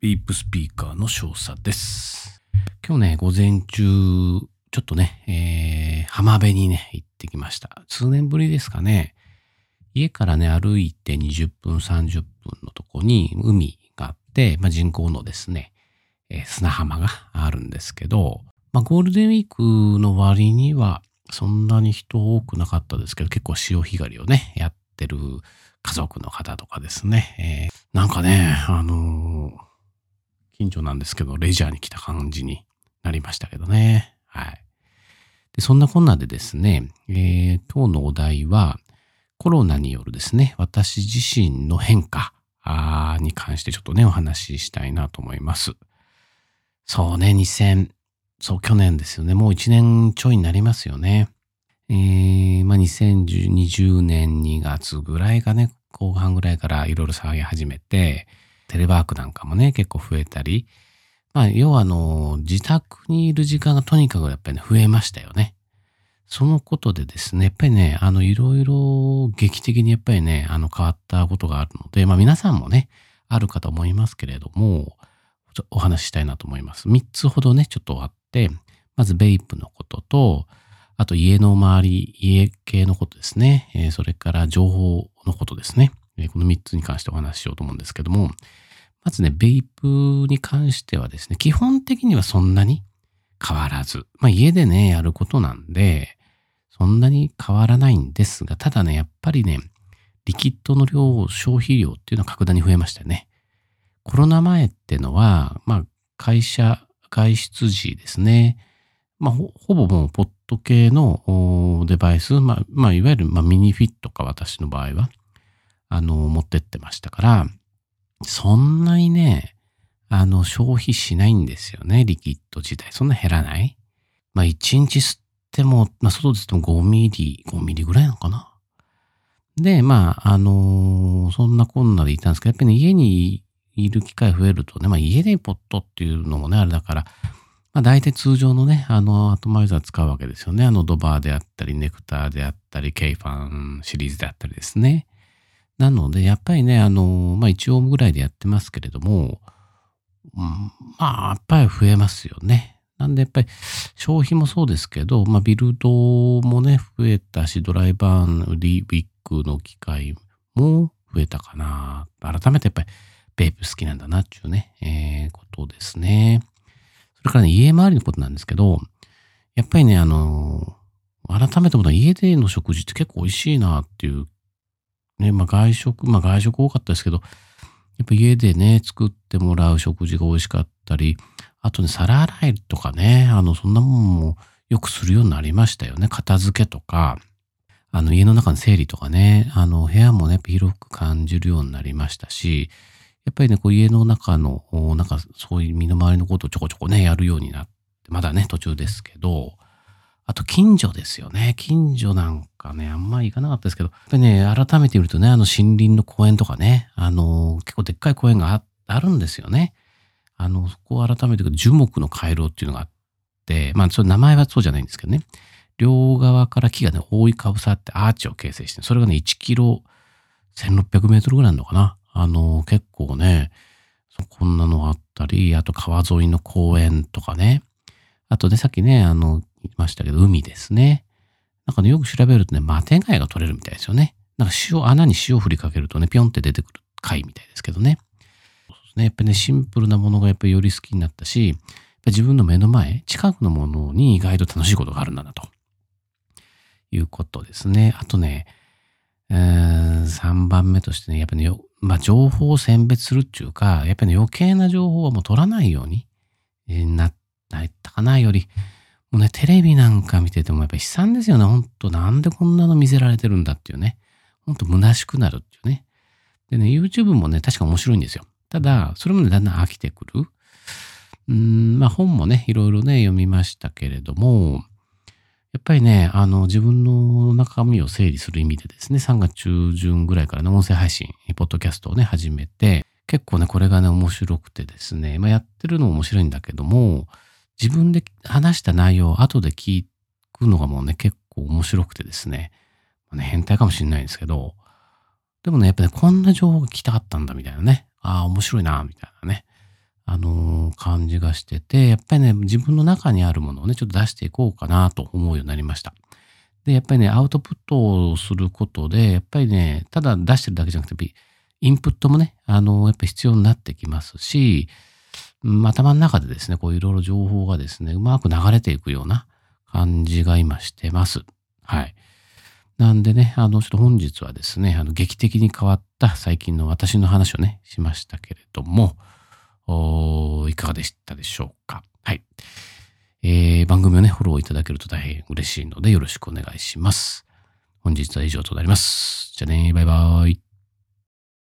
ビープスピーカーの少佐です。今日ね、午前中、ちょっとね、えー、浜辺にね、行ってきました。数年ぶりですかね。家からね、歩いて20分、30分のとこに海があって、まあ、人工のですね、えー、砂浜があるんですけど、まあ、ゴールデンウィークの割には、そんなに人多くなかったですけど、結構潮干狩りをね、やってる家族の方とかですね、えー、なんかね、あのー近所なんですけど、レジャーに来た感じになりましたけどね。はい。でそんなこんなでですね、えー、今日のお題は、コロナによるですね、私自身の変化に関してちょっとね、お話ししたいなと思います。そうね、2000、そう、去年ですよね。もう1年ちょいになりますよね。えー、まあ、2020年2月ぐらいがね、後半ぐらいからいろいろ騒ぎ始めて、テレワークなんかもね、結構増えたり、まあ、要はあの、自宅にいる時間がとにかくやっぱりね、増えましたよね。そのことでですね、やっぱりね、あの、いろいろ劇的にやっぱりね、あの、変わったことがあるので、まあ皆さんもね、あるかと思いますけれども、お話ししたいなと思います。3つほどね、ちょっとあって、まずベイプのことと、あと家の周り、家系のことですね。えー、それから情報のことですね。えこの3つに関してお話ししようと思うんですけども、まずね、ベイプに関してはですね、基本的にはそんなに変わらず、まあ家でね、やることなんで、そんなに変わらないんですが、ただね、やっぱりね、リキッドの量、消費量っていうのは格段に増えましたよね。コロナ前ってのは、まあ会社外出時ですね、まあほぼもうポット系のデバイス、まあ、まあ、いわゆる、まあ、ミニフィットか私の場合は、あの、持ってってましたから、そんなにね、あの、消費しないんですよね、リキッド自体。そんな減らないまあ、1日吸っても、まあ、外で吸っても5ミリ、5ミリぐらいなのかな。で、まあ、あのー、そんなこんなでいたんですけど、やっぱりね、家にいる機会増えるとね、まあ、家でポッドっていうのもね、あれだから、まあ、大体通常のね、あの、アトマイザー使うわけですよね。あの、ドバーであったり、ネクターであったり、ケイファンシリーズであったりですね。なので、やっぱりね、あの、まあ、1オームぐらいでやってますけれども、うん、まあ、やっぱり増えますよね。なんで、やっぱり消費もそうですけど、まあ、ビルドもね、増えたし、ドライバーのリウィックの機会も増えたかな。改めてやっぱり、ベープ好きなんだなっていうね、えー、ことですね。それからね、家周りのことなんですけど、やっぱりね、あの、改めて思った家での食事って結構美味しいなっていうね、まあ外食、まあ外食多かったですけど、やっぱ家でね、作ってもらう食事が美味しかったり、あとね、皿洗いとかね、あの、そんなもんもよくするようになりましたよね。片付けとか、あの、家の中の整理とかね、あの、部屋もね、広く感じるようになりましたし、やっぱりね、こう家の中の、なんかそういう身の回りのことをちょこちょこね、やるようになって、まだね、途中ですけど、あと近所ですよね。近所なんかね、あんまり行かなかったですけど、やっぱりね、改めて見るとね、あの森林の公園とかね、あの、結構でっかい公園があるんですよね。あの、そこを改めて樹木の回廊っていうのがあって、まあ、それ名前はそうじゃないんですけどね。両側から木がね、覆いかぶさってアーチを形成して、それがね、1キロ1600メートルぐらいなのかな。あの、結構ね、こんなのあったり、あと川沿いの公園とかね。あとね、さっきね、あの、いましたけど、海ですね。なんかね、よく調べるとね、マテ貝が取れるみたいですよね。なんか塩、穴に塩を振りかけるとね、ぴょんって出てくる貝みたいですけどね。そうですね。やっぱりね、シンプルなものがやっぱりより好きになったし、自分の目の前、近くのものに意外と楽しいことがあるんだな、ということですね。あとね、えー、3番目としてね、やっぱね、まあ、情報を選別するっていうか、やっぱりね、余計な情報はもう取らないようになったかな、より、もうね、テレビなんか見ててもやっぱ悲惨ですよね。ほんと、なんでこんなの見せられてるんだっていうね。ほんと虚しくなるっていうね。でね、YouTube もね、確か面白いんですよ。ただ、それもね、だんだん飽きてくる。うん、まあ本もね、いろいろね、読みましたけれども、やっぱりね、あの、自分の中身を整理する意味でですね、3月中旬ぐらいからね、音声配信、ポッドキャストをね、始めて、結構ね、これがね、面白くてですね、まあやってるのも面白いんだけども、自分で話した内容を後で聞くのがもうね、結構面白くてですね、まあ、ね変態かもしれないんですけど、でもね、やっぱね、こんな情報が聞きたかったんだみたいなね、ああ、面白いな、みたいなね。あのー感じがしてて、やっぱりね、自分の中にあるものをね、ちょっと出していこうかなと思うようになりました。で、やっぱりね、アウトプットをすることで、やっぱりね、ただ出してるだけじゃなくて、インプットもね、あのーやっぱ必要になってきますし、頭の中でですね、こういろいろ情報がですね、うまく流れていくような感じが今してます。はい。なんでね、あの、ちょっと本日はですね、あの、劇的に変わった最近の私の話をね、しましたけれども、いかがでしたでしょうか。はい。えー、番組をね、フォローいただけると大変嬉しいのでよろしくお願いします。本日は以上となります。じゃあね、バイバーイ。